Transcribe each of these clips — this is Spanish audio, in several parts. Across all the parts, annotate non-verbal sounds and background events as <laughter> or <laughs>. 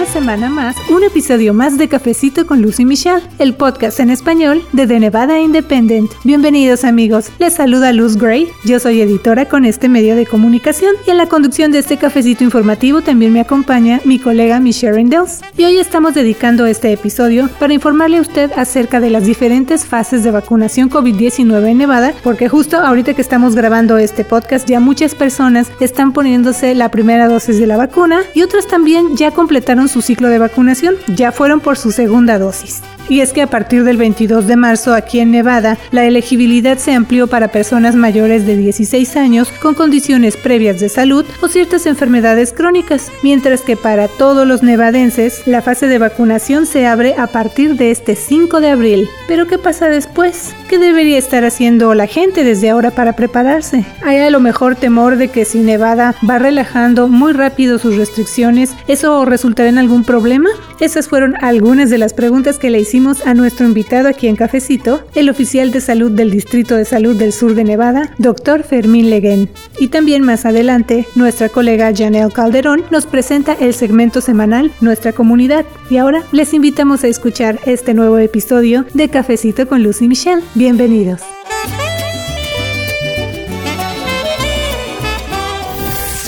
una semana más un episodio más de Cafecito con Lucy Michelle, el podcast en español de The Nevada Independent. Bienvenidos amigos, les saluda Luz Gray, yo soy editora con este medio de comunicación y en la conducción de este cafecito informativo también me acompaña mi colega Michelle Rindels. Y hoy estamos dedicando este episodio para informarle a usted acerca de las diferentes fases de vacunación COVID-19 en Nevada, porque justo ahorita que estamos grabando este podcast ya muchas personas están poniéndose la primera dosis de la vacuna y otras también ya completaron su ciclo de vacunación, ya fueron por su segunda dosis. Y es que a partir del 22 de marzo aquí en Nevada, la elegibilidad se amplió para personas mayores de 16 años con condiciones previas de salud o ciertas enfermedades crónicas, mientras que para todos los nevadenses la fase de vacunación se abre a partir de este 5 de abril. Pero ¿qué pasa después? ¿Qué debería estar haciendo la gente desde ahora para prepararse? Hay a lo mejor temor de que si Nevada va relajando muy rápido sus restricciones, ¿eso resultará en algún problema? Esas fueron algunas de las preguntas que le hicimos a nuestro invitado aquí en Cafecito, el oficial de salud del Distrito de Salud del Sur de Nevada, doctor Fermín Leguén. Y también más adelante, nuestra colega Janelle Calderón nos presenta el segmento semanal Nuestra Comunidad. Y ahora les invitamos a escuchar este nuevo episodio de Cafecito con Lucy Michelle. Bienvenidos.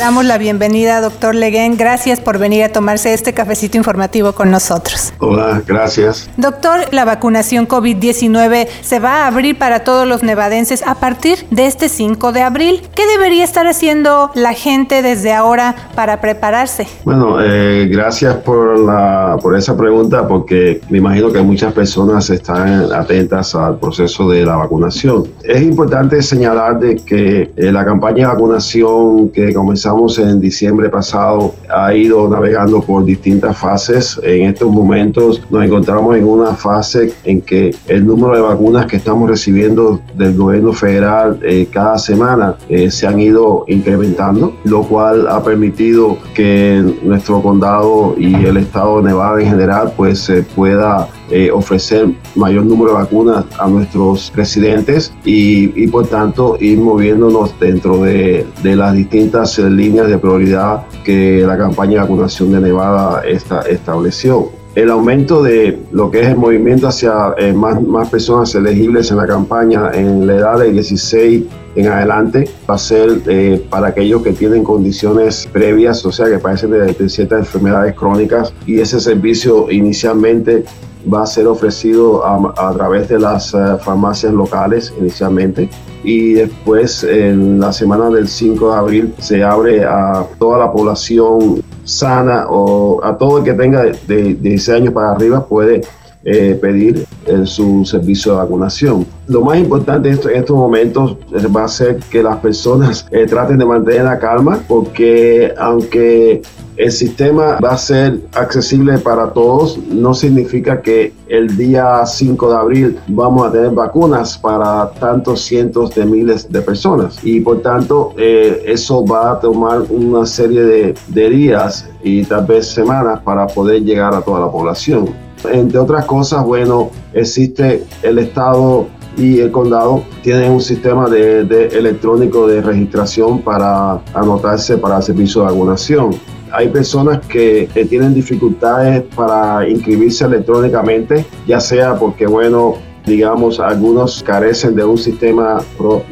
Damos la bienvenida, doctor Leguén. Gracias por venir a tomarse este cafecito informativo con nosotros. Hola, gracias. Doctor, la vacunación COVID-19 se va a abrir para todos los nevadenses a partir de este 5 de abril. ¿Qué debería estar haciendo la gente desde ahora para prepararse? Bueno, eh, gracias por, la, por esa pregunta porque me imagino que muchas personas están atentas al proceso de la vacunación. Es importante señalar de que eh, la campaña de vacunación que comenzó en diciembre pasado ha ido navegando por distintas fases. En estos momentos nos encontramos en una fase en que el número de vacunas que estamos recibiendo del gobierno federal eh, cada semana eh, se han ido incrementando, lo cual ha permitido que nuestro condado y el estado de Nevada en general pues se pueda eh, ofrecer mayor número de vacunas a nuestros residentes y, por tanto ir moviéndonos dentro de, las distintas líneas de prioridad que la campaña de vacunación de Nevada está, estableció. El aumento de lo que es el movimiento hacia eh, más, más, personas elegibles en la campaña en la edad de 16 en adelante va a ser eh, para aquellos que tienen condiciones previas, o sea, que padecen de ciertas enfermedades crónicas y ese servicio inicialmente va a ser ofrecido a, través de las eh, farmacias locales inicialmente. Y después en la semana del 5 de abril se abre a toda la población sana o a todo el que tenga de, 16 años para arriba puede eh, pedir en su servicio de vacunación. Lo más importante en estos momentos va a ser que las personas eh, traten de mantener la calma porque aunque el sistema va a ser accesible para todos, no significa que el día 5 de abril vamos a tener vacunas para tantos cientos de miles de personas y por tanto eh, eso va a tomar una serie de días y tal vez semanas para poder llegar a toda la población. Entre otras cosas, bueno, existe el Estado y el condado tienen un sistema de, electrónico de registración para anotarse para el servicio de vacunación. Hay personas que, tienen dificultades para inscribirse electrónicamente, ya sea porque, bueno, digamos, algunos carecen de un sistema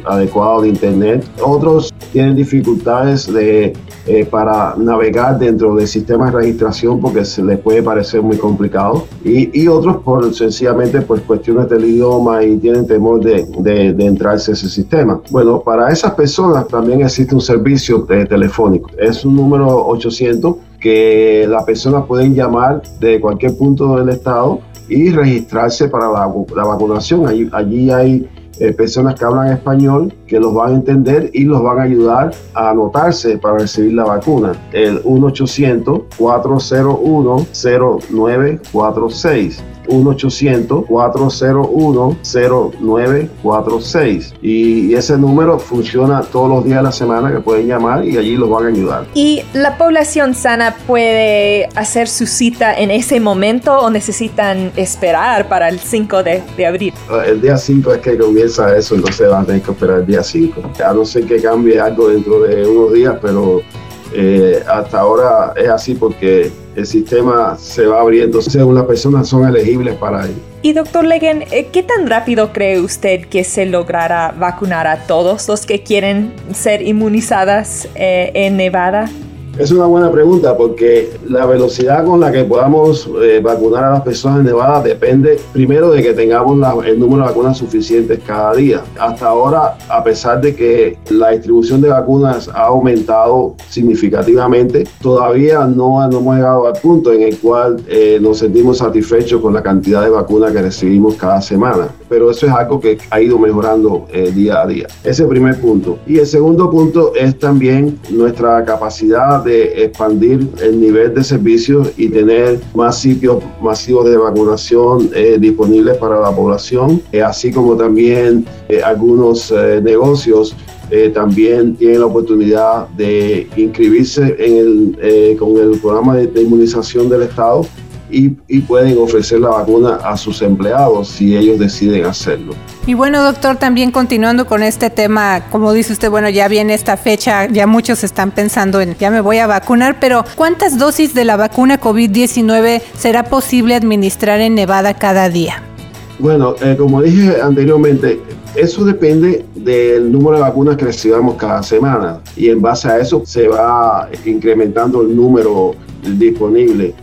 adecuado de Internet, otros tienen dificultades de, eh, para navegar dentro del sistema de registración porque se les puede parecer muy complicado y, y otros por sencillamente pues cuestiones del idioma y tienen temor de, de, de entrarse a ese sistema. Bueno, para esas personas también existe un servicio telefónico. Es un número 800 que las personas pueden llamar de cualquier punto del estado y registrarse para la, vacunación. Allí, allí hay eh, personas que hablan español que los van a entender y los van a ayudar a anotarse para recibir la vacuna. El 1-800-401-0946. 1-800-401-0946. Y ese número funciona todos los días de la semana que pueden llamar y allí los van a ayudar. ¿Y la población sana puede hacer su cita en ese momento o necesitan esperar para el 5 de, de abril? Ah, el día 5 es que comienza eso, entonces van a tener que esperar el día 5. A no ser que cambie algo dentro de unos días, pero Eh, hasta ahora es así porque el sistema se va abriendo según las personas son elegibles para ello. Y doctor Legen, eh, ¿qué tan rápido cree usted que se logrará vacunar a todos los que quieren ser inmunizadas eh, en Nevada? Es una buena pregunta porque la velocidad con la que podamos eh, vacunar a las personas en Nevada depende primero de que tengamos el número de vacunas suficientes cada día. Hasta ahora, a pesar de que la distribución de vacunas ha aumentado significativamente, todavía no, hemos llegado al punto en el cual eh, nos sentimos satisfechos con la cantidad de vacunas que recibimos cada semana. Pero eso es algo que ha ido mejorando eh, día a día. Ese primer punto. Y el segundo punto es también nuestra capacidad de expandir el nivel de servicios y tener más sitios masivos de vacunación eh, disponibles para la población, eh, así como también eh, algunos negocios también tienen la oportunidad de inscribirse con el programa de inmunización del Estado y, pueden ofrecer la vacuna a sus empleados si ellos deciden hacerlo. Y bueno, doctor, también continuando con este tema, como dice usted, bueno, ya viene esta fecha, ya muchos están pensando en ya me voy a vacunar, pero ¿cuántas dosis de la vacuna COVID-19 será posible administrar en Nevada cada día? Bueno, eh, como dije anteriormente, eso depende del número de vacunas que recibamos cada semana y en base a eso se va incrementando el número disponible.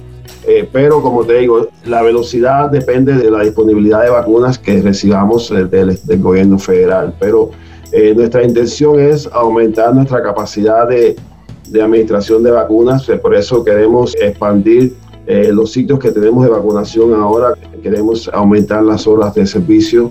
Eh, pero como te digo, la velocidad depende de la disponibilidad de vacunas que recibamos del, gobierno federal. Pero eh, nuestra intención es aumentar nuestra capacidad de, administración de vacunas, eh, por eso queremos expandir los sitios que tenemos de vacunación ahora, queremos aumentar las horas de servicio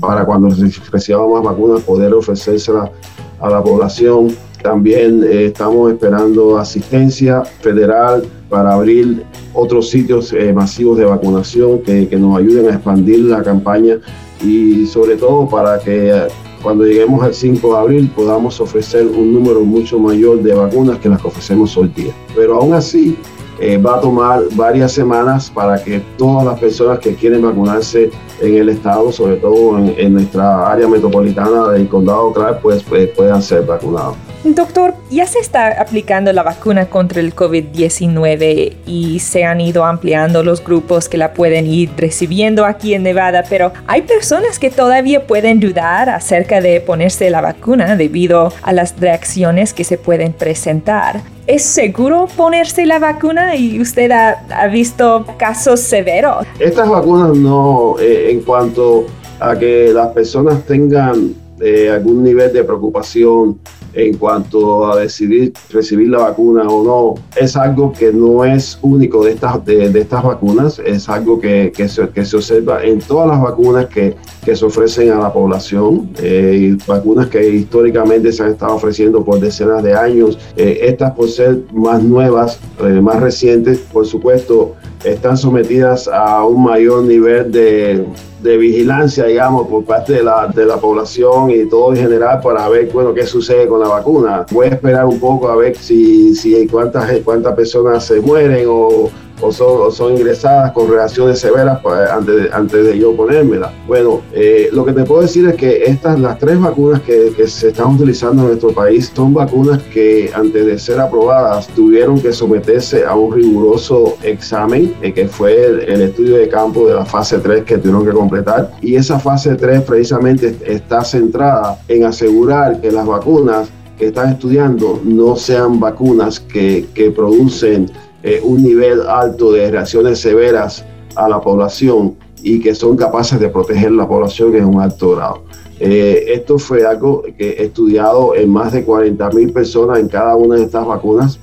para cuando recibamos más vacunas poder ofrecérselas a la población. También estamos esperando asistencia federal para abrir otros sitios eh, masivos de vacunación que, que, nos ayuden a expandir la campaña y sobre todo para que eh, cuando lleguemos al 5 de abril podamos ofrecer un número mucho mayor de vacunas que las que ofrecemos hoy día. Pero aún así eh, va a tomar varias semanas para que todas las personas que quieren vacunarse en el estado, sobre todo en, nuestra área metropolitana del condado Clark, pues, pues puedan ser vacunados. Doctor, ya se está aplicando la vacuna contra el COVID-19 y se han ido ampliando los grupos que la pueden ir recibiendo aquí en Nevada, pero hay personas que todavía pueden dudar acerca de ponerse la vacuna debido a las reacciones que se pueden presentar. ¿Es seguro ponerse la vacuna y usted ha, visto casos severos? Estas vacunas no, eh, en cuanto a que las personas tengan eh, algún nivel de preocupación en cuanto a decidir recibir la vacuna o no, es algo que no es único de estas, de, estas vacunas, es algo que, que, se, que, se, observa en todas las vacunas que, que se ofrecen a la población, eh, vacunas que históricamente se han estado ofreciendo por decenas de años, eh, estas por ser más nuevas, eh, más recientes, por supuesto, están sometidas a un mayor nivel de, de vigilancia, digamos, por parte de la, de la población y todo en general para ver, bueno, qué sucede con la vacuna. Voy a esperar un poco a ver si, si cuántas, cuántas personas se mueren o o son, son ingresadas con reacciones severas pues, antes, de, antes de yo ponérmela. Bueno, eh, lo que te puedo decir es que estas, las tres vacunas que, que, se están utilizando en nuestro país son vacunas que antes de ser aprobadas tuvieron que someterse a un riguroso examen, eh, que fue el, estudio de campo de la fase 3 que tuvieron que completar. Y esa fase 3 precisamente está centrada en asegurar que las vacunas que están estudiando no sean vacunas que, que producen eh, un nivel alto de reacciones severas a la población y que son capaces de proteger la población en un alto grado. Eh, esto fue algo que he estudiado en más de 40 mil personas en cada una de estas vacunas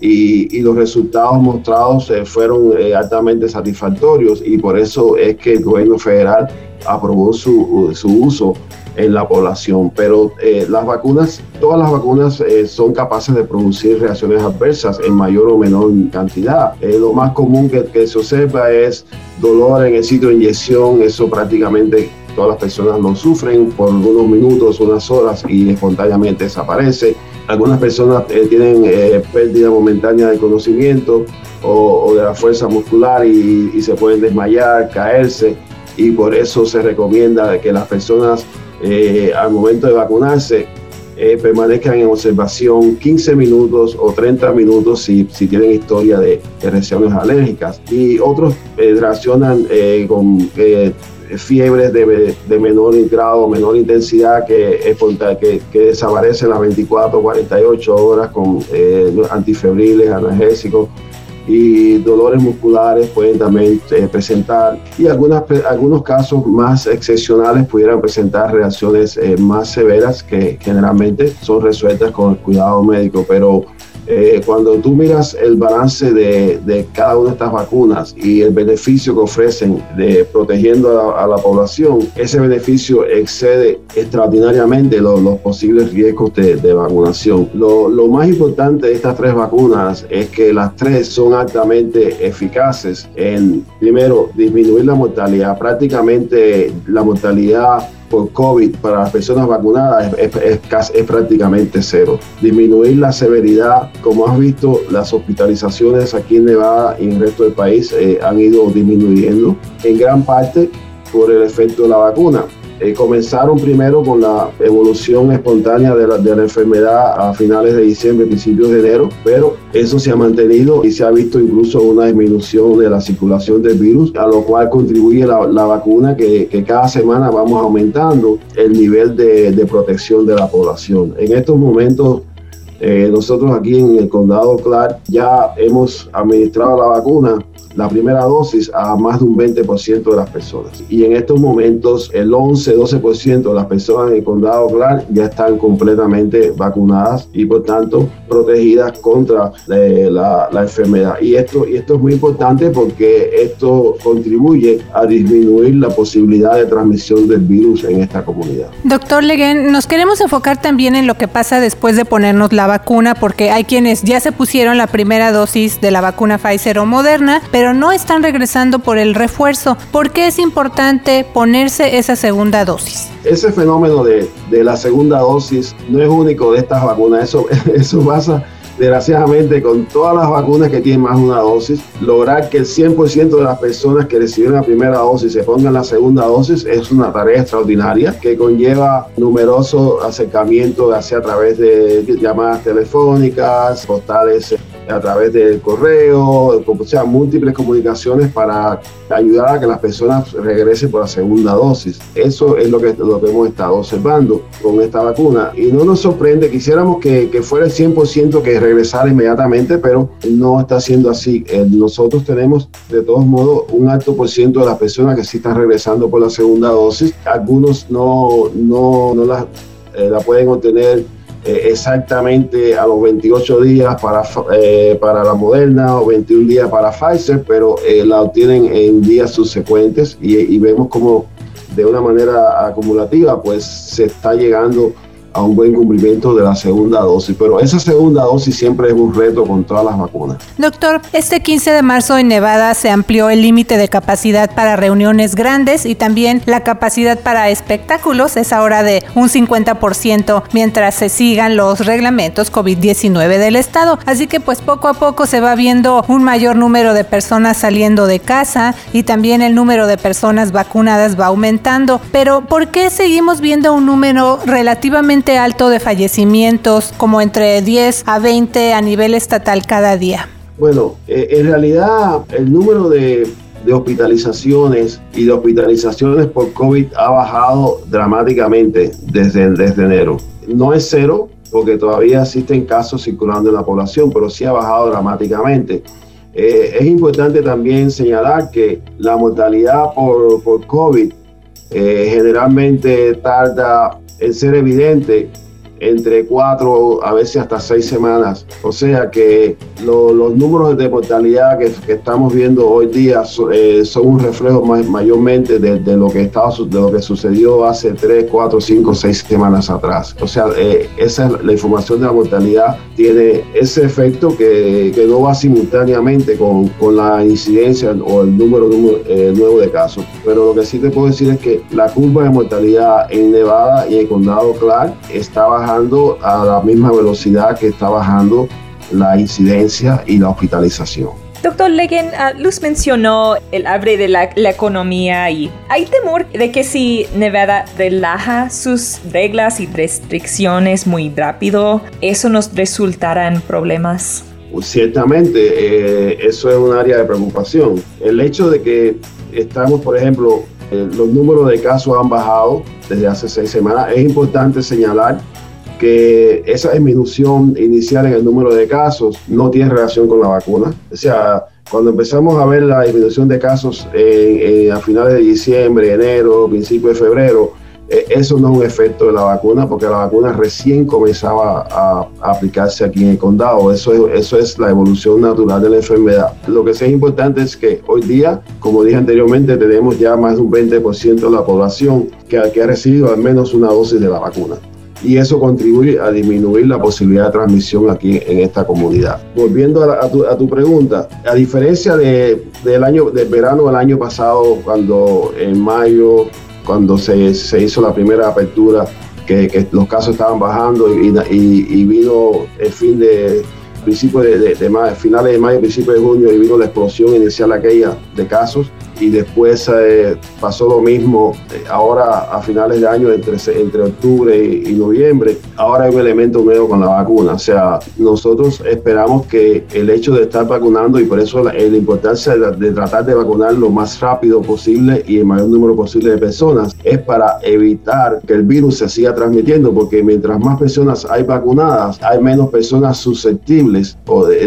y, los resultados mostrados eh, fueron altamente satisfactorios y por eso es que el gobierno federal aprobó su, su uso en la población. Pero eh, las vacunas, todas las vacunas eh, son capaces de producir reacciones adversas en mayor o menor cantidad. Eh, lo más común que, que, se observa es dolor en el sitio de inyección, eso prácticamente todas las personas lo sufren por unos minutos, unas horas y espontáneamente desaparece. Algunas personas tienen pérdida momentánea de conocimiento o, de la fuerza muscular y, se pueden desmayar, caerse y por eso se recomienda que las personas eh, al momento de vacunarse eh, permanezcan en observación 15 minutos o 30 minutos si, tienen historia de, reacciones alérgicas. Y otros eh, reaccionan eh, con fiebres de, de, menor grado, menor intensidad que, que, que desaparecen las 24 48 horas con antifebriles, analgésicos y dolores musculares pueden también eh, presentar. Y algunas, algunos casos más excepcionales pudieran presentar reacciones eh, más severas que generalmente son resueltas con el cuidado médico, pero eh, cuando tú miras el balance de, cada una de estas vacunas y el beneficio que ofrecen de protegiendo a, la población, ese beneficio excede extraordinariamente los, posibles riesgos de, vacunación. Lo, más importante de estas tres vacunas es que las tres son altamente eficaces en, primero, disminuir la mortalidad. Prácticamente la mortalidad por COVID para las personas vacunadas es, prácticamente cero. Disminuir la severidad, como has visto, las hospitalizaciones aquí en Nevada y en el resto del país eh, han ido disminuyendo en gran parte por el efecto de la vacuna. Eh, comenzaron primero con la evolución espontánea de la, enfermedad a finales de diciembre, principios de enero, pero eso se ha mantenido y se ha visto incluso una disminución de la circulación del virus, a lo cual contribuye la, vacuna que, cada semana vamos aumentando el nivel de protección de la población. En estos momentos eh, nosotros aquí en el condado Clark ya hemos administrado la vacuna la primera dosis a más de un 20% de las personas. Y en estos momentos el 11-12% de las personas en el condado Clark ya están completamente vacunadas y por tanto protegidas contra eh, la, enfermedad. Y esto, y esto es muy importante porque esto contribuye a disminuir la posibilidad de transmisión del virus en esta comunidad. Doctor Leguen, nos queremos enfocar también en lo que pasa después de ponernos la vacuna porque hay quienes ya se pusieron la primera dosis de la vacuna Pfizer o Moderna, pero no están regresando por el refuerzo. ¿Por qué es importante ponerse esa segunda dosis? Ese fenómeno de, de la segunda dosis no es único de estas vacunas, eso, <laughs> eso pasa desgraciadamente con todas las vacunas que tienen más de una dosis, lograr que el 100% de las personas que recibieron la primera dosis se pongan la segunda dosis es una tarea extraordinaria que conlleva numerosos acercamientos, hacia a través de llamadas telefónicas, postales a través del correo, o sea, múltiples comunicaciones para ayudar a que las personas regresen por la segunda dosis. Eso es lo que, lo que hemos estado observando con esta vacuna. Y no nos sorprende, quisiéramos que, que fuera el 100% que regresara inmediatamente, pero no está siendo así. Eh, nosotros tenemos de todos modos un alto por ciento de las personas que sí están regresando por la segunda dosis. Algunos no, no, no la, eh, la pueden obtener eh, exactamente a los 28 días para, eh, para la Moderna o 21 días para Pfizer, pero eh, la obtienen en días subsecuentes y, vemos como de una manera acumulativa pues se está llegando a un buen cumplimiento de la segunda dosis, pero esa segunda dosis siempre es un reto con todas las vacunas. Doctor, este 15 de marzo en Nevada se amplió el límite de capacidad para reuniones grandes y también la capacidad para espectáculos es ahora de un 50% mientras se sigan los reglamentos COVID-19 del estado. Así que pues poco a poco se va viendo un mayor número de personas saliendo de casa y también el número de personas vacunadas va aumentando. Pero ¿por qué seguimos viendo un número relativamente alto de fallecimientos, como entre 10 a 20 a nivel estatal cada día? Bueno, eh, en realidad el número de, hospitalizaciones y de hospitalizaciones por COVID ha bajado dramáticamente desde, desde enero. No es cero, porque todavía existen casos circulando en la población, pero sí ha bajado dramáticamente. Eh, es importante también señalar que la mortalidad por, por COVID eh, generalmente tarda en ser evidente entre cuatro, a veces hasta seis semanas. O sea que los números de mortalidad que, estamos viendo hoy día eh, son un reflejo mayormente de, lo que estaba, de lo que sucedió hace tres, cuatro, cinco, seis semanas atrás. O sea, eh, esa es la información de la mortalidad tiene ese efecto que, que no va simultáneamente con, con, la incidencia o el número, eh, nuevo de casos. Pero lo que sí te puedo decir es que la curva de mortalidad en Nevada y el condado Clark está bajando a la misma velocidad que está bajando la incidencia y la hospitalización. Doctor Legen, ah, Luz mencionó el abre de la, economía y hay temor de que si Nevada relaja sus reglas y restricciones muy rápido, eso nos resultará en problemas. Ciertamente, eh, eso es un área de preocupación. El hecho de que estamos, por ejemplo, eh, los números de casos han bajado desde hace seis semanas, es importante señalar que esa disminución inicial en el número de casos no tiene relación con la vacuna. O sea, cuando empezamos a ver la disminución de casos a finales de diciembre, enero, principio de febrero, eh, eso no es un efecto de la vacuna porque la vacuna recién comenzaba a, aplicarse aquí en el condado. Eso es, eso es la evolución natural de la enfermedad. Lo que sí es importante es que hoy día, como dije anteriormente, tenemos ya más de un 20% de la población que ha recibido al menos una dosis de la vacuna y eso contribuye a disminuir la posibilidad de transmisión aquí en esta comunidad. Volviendo a, tu, pregunta, a diferencia de, del año del verano del año pasado, cuando en mayo, cuando se, hizo la primera apertura, que, los casos estaban bajando y, vino el fin de principio de, de, finales de mayo, principio de junio y vino la explosión inicial aquella de casos y después eh, pasó lo mismo eh, ahora a finales de año entre, entre octubre y, noviembre. Ahora hay un elemento nuevo con la vacuna. O sea, nosotros esperamos que el hecho de estar vacunando y por eso la, importancia de, tratar de vacunar lo más rápido posible y el mayor número posible de personas es para evitar que el virus se siga transmitiendo porque mientras más personas hay vacunadas, hay menos personas susceptibles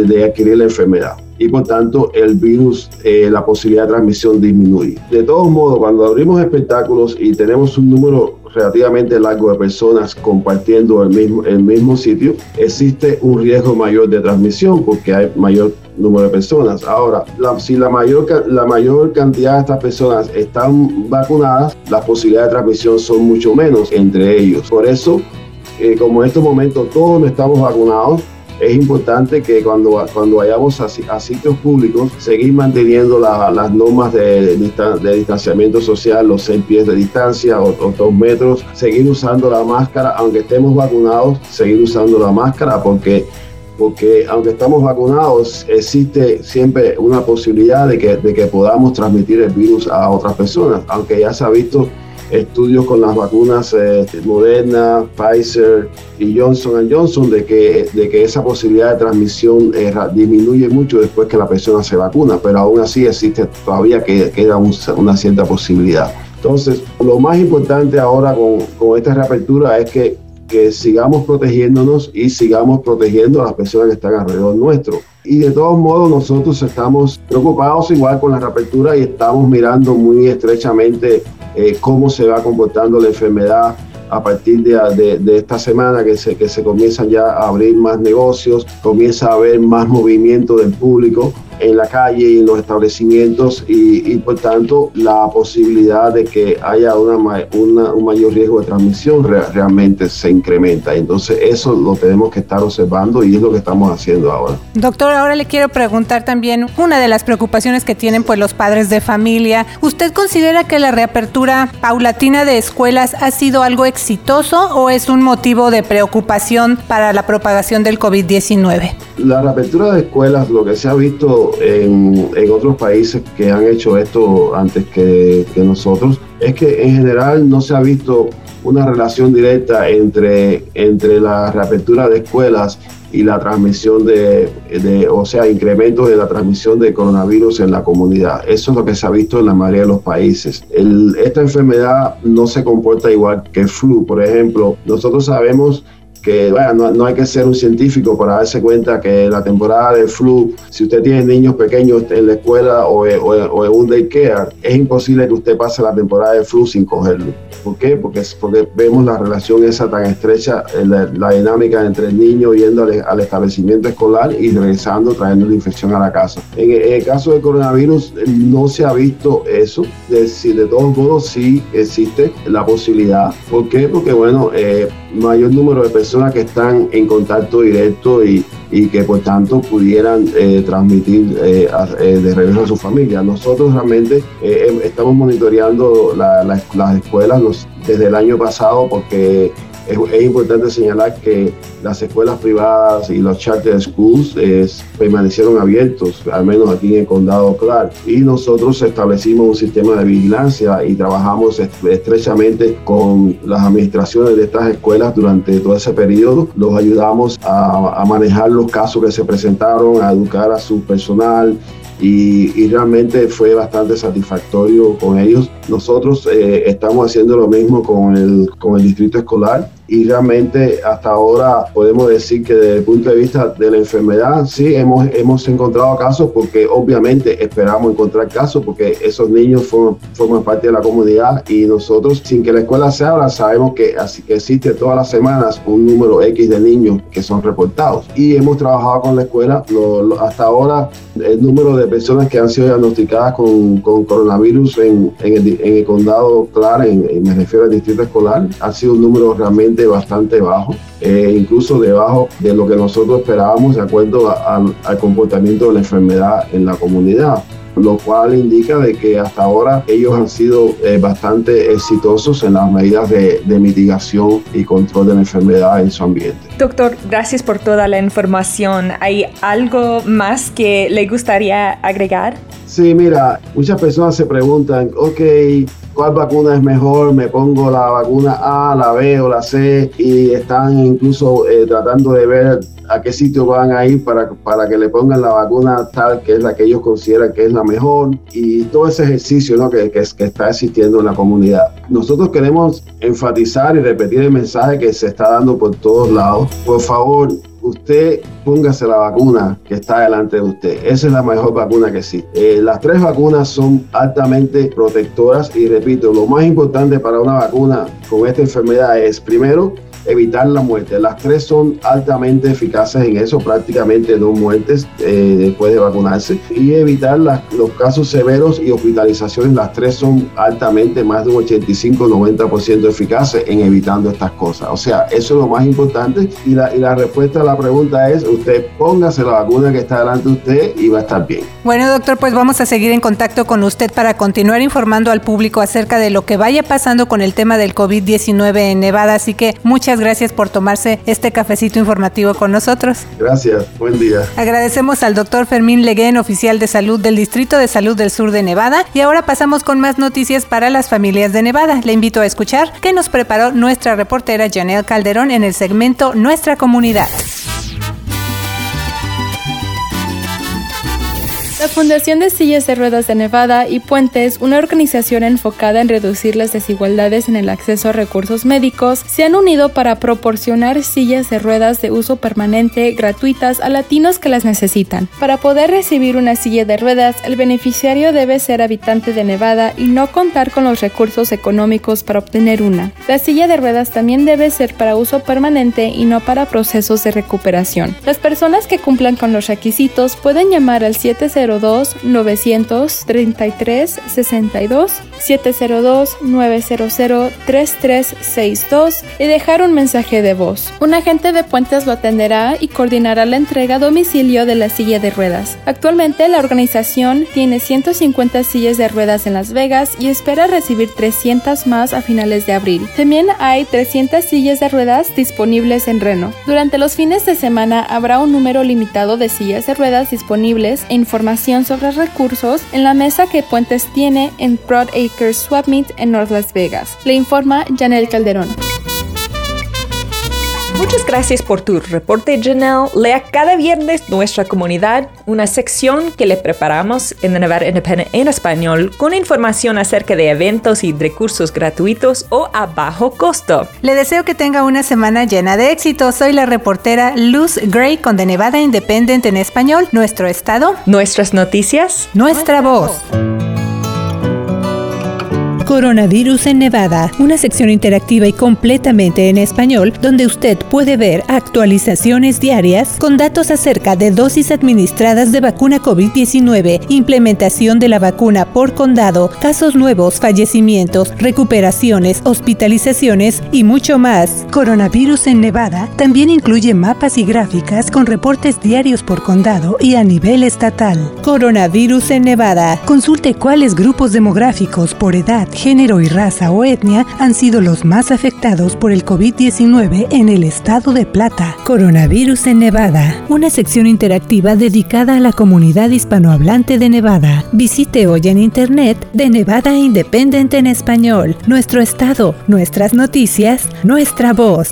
de adquirir la enfermedad y por tanto el virus, eh, la posibilidad de transmisión disminuye. De todos modos, cuando abrimos espectáculos y tenemos un número relativamente largo de personas compartiendo el mismo, el mismo sitio, existe un riesgo mayor de transmisión porque hay mayor número de personas. Ahora, si la mayor, la mayor cantidad de estas personas están vacunadas, las posibilidades de transmisión son mucho menos entre ellos. Por eso, eh, como en estos momentos todos no estamos vacunados, es importante que cuando, cuando vayamos a, sitios públicos, seguir manteniendo las normas de, de, distanciamiento social, los seis pies de distancia o, dos metros, seguir usando la máscara, aunque estemos vacunados, seguir usando la máscara porque porque aunque estamos vacunados, existe siempre una posibilidad de que, podamos transmitir el virus a otras personas, aunque ya se ha visto estudios con las vacunas eh, Moderna, Pfizer y Johnson Johnson de que, de que esa posibilidad de transmisión eh, disminuye mucho después que la persona se vacuna, pero aún así existe todavía que queda una cierta posibilidad. Entonces, lo más importante ahora con, con esta reapertura es que, que sigamos protegiéndonos y sigamos protegiendo a las personas que están alrededor nuestro. Y de todos modos nosotros estamos preocupados igual con la reapertura y estamos mirando muy estrechamente eh, cómo se va comportando la enfermedad a partir de, de, esta semana que se, que se comienzan ya a abrir más negocios, comienza a haber más movimiento del público en la calle y en los establecimientos y, por tanto la posibilidad de que haya una, un mayor riesgo de transmisión realmente se incrementa. Entonces eso lo tenemos que estar observando y es lo que estamos haciendo ahora. Doctor, ahora le quiero preguntar también una de las preocupaciones que tienen pues los padres de familia. ¿Usted considera que la reapertura paulatina de escuelas ha sido algo exitoso o es un motivo de preocupación para la propagación del COVID-19? La reapertura de escuelas, lo que se ha visto en, otros países que han hecho esto antes que, nosotros, es que en general no se ha visto una relación directa entre, entre la reapertura de escuelas y la transmisión de, o sea, incrementos de la transmisión de coronavirus en la comunidad. Eso es lo que se ha visto en la mayoría de los países. esta enfermedad no se comporta igual que el flu. Por ejemplo, nosotros sabemos que bueno, no, hay que ser un científico para darse cuenta que la temporada de flu, si usted tiene niños pequeños en la escuela o, o, en un daycare, es imposible que usted pase la temporada de flu sin cogerlo. ¿Por qué? Porque, porque vemos la relación esa tan estrecha, eh, la, dinámica entre el niño yendo al, establecimiento escolar y regresando trayendo la infección a la casa. En, el caso del coronavirus no se ha visto eso, de, de todos modos sí existe la posibilidad. ¿Por qué? Porque bueno, eh, mayor número de personas que están en contacto directo y, y que por tanto pudieran eh, transmitir eh, eh, de regreso a su familia. Nosotros realmente em, estamos monitoreando las escuelas desde el año pasado porque es, importante señalar que las escuelas privadas y los charter schools permanecieron abiertos, al menos aquí en el condado Clark. Y nosotros establecimos un sistema de vigilancia y trabajamos estrechamente con las administraciones de estas escuelas durante todo ese periodo. Los ayudamos a, a manejar los casos que se presentaron, a educar a su personal y, realmente fue bastante satisfactorio con ellos. Nosotros eh, estamos haciendo lo mismo con el, con el distrito escolar y realmente hasta ahora podemos decir que desde el punto de vista de la enfermedad, sí, hemos, hemos encontrado casos porque obviamente esperamos encontrar casos porque esos niños forman, parte de la comunidad y nosotros, sin que la escuela se abra, sabemos que, así que existe todas las semanas un número X de niños que son reportados. Y hemos trabajado con la escuela, hasta ahora el número de personas que han sido diagnosticadas con, con coronavirus en, en, el, en, condado Clark, en, me refiero al distrito escolar, ha sido un número realmente bastante bajo, eh, incluso debajo de lo que nosotros esperábamos de acuerdo al comportamiento de la enfermedad en la comunidad lo cual indica de que hasta ahora ellos han sido eh, bastante exitosos en las medidas de, de, mitigación y control de la enfermedad en su ambiente. Doctor, gracias por toda la información. ¿Hay algo más que le gustaría agregar? Sí, mira, muchas personas se preguntan, ok, cuál vacuna es mejor, me pongo la vacuna A, la B o la C y están incluso eh, tratando de ver a qué sitio van a ir para, para que le pongan la vacuna tal que es la que ellos consideran que es la mejor y todo ese ejercicio ¿no? que, que, que está existiendo en la comunidad. Nosotros queremos enfatizar y repetir el mensaje que se está dando por todos lados. Por favor, usted póngase la vacuna que está delante de usted. Esa es la mejor vacuna que existe. Eh, las tres vacunas son altamente protectoras y repito, lo más importante para una vacuna con esta enfermedad es primero evitar la muerte. Las tres son altamente eficaces en eso, prácticamente no muertes eh, después de vacunarse. Y evitar los casos severos y hospitalizaciones, las tres son altamente más de un 85-90% eficaces en evitando estas cosas. O sea, eso es lo más importante. Y la, y la respuesta a la pregunta es, usted póngase la vacuna que está delante de usted y va a estar bien. Bueno, doctor, pues vamos a seguir en contacto con usted para continuar informando al público acerca de lo que vaya pasando con el tema del COVID-19 en Nevada. Así que muchas gracias por tomarse este cafecito informativo con nosotros. Gracias, buen día. Agradecemos al doctor Fermín Leguén, oficial de salud del Distrito de Salud del Sur de Nevada. Y ahora pasamos con más noticias para las familias de Nevada. Le invito a escuchar que nos preparó nuestra reportera Janelle Calderón en el segmento Nuestra Comunidad. La Fundación de Sillas de Ruedas de Nevada y Puentes, una organización enfocada en reducir las desigualdades en el acceso a recursos médicos, se han unido para proporcionar sillas de ruedas de uso permanente gratuitas a latinos que las necesitan. Para poder recibir una silla de ruedas, el beneficiario debe ser habitante de Nevada y no contar con los recursos económicos para obtener una. La silla de ruedas también debe ser para uso permanente y no para procesos de recuperación. Las personas que cumplan con los requisitos pueden llamar al 70 702-933 62 702-900-3362 y dejar un mensaje de voz. Un agente de puentes lo atenderá y coordinará la entrega a domicilio de la silla de ruedas. Actualmente la organización tiene 150 sillas de ruedas en Las Vegas y espera recibir 300 más a finales de abril. También hay 300 sillas de ruedas disponibles en Reno. Durante los fines de semana habrá un número limitado de sillas de ruedas disponibles e información sobre recursos en la mesa que Puentes tiene en Broad Acres Swap Meet en North Las Vegas. Le informa Janel Calderón. Muchas gracias por tu reporte, Janelle. Lea cada viernes nuestra comunidad, una sección que le preparamos en The Nevada Independent en español con información acerca de eventos y recursos gratuitos o a bajo costo. Le deseo que tenga una semana llena de éxito. Soy la reportera Luz Gray con The Nevada Independent en español, nuestro estado, nuestras noticias, nuestra, voz. Coronavirus en Nevada, una sección interactiva y completamente en español donde usted puede ver actualizaciones diarias con datos acerca de dosis administradas de vacuna COVID-19, implementación de la vacuna por condado, casos nuevos, fallecimientos, recuperaciones, hospitalizaciones y mucho más. Coronavirus en Nevada también incluye mapas y gráficas con reportes diarios por condado y a nivel estatal. Coronavirus en Nevada. Consulte cuáles grupos demográficos por edad, género y raza o etnia han sido los más afectados por el COVID-19 en el estado de Plata. Coronavirus en Nevada, una sección interactiva dedicada a la comunidad hispanohablante de Nevada. Visite hoy en internet de Nevada Independent en español, nuestro estado, nuestras noticias, nuestra voz.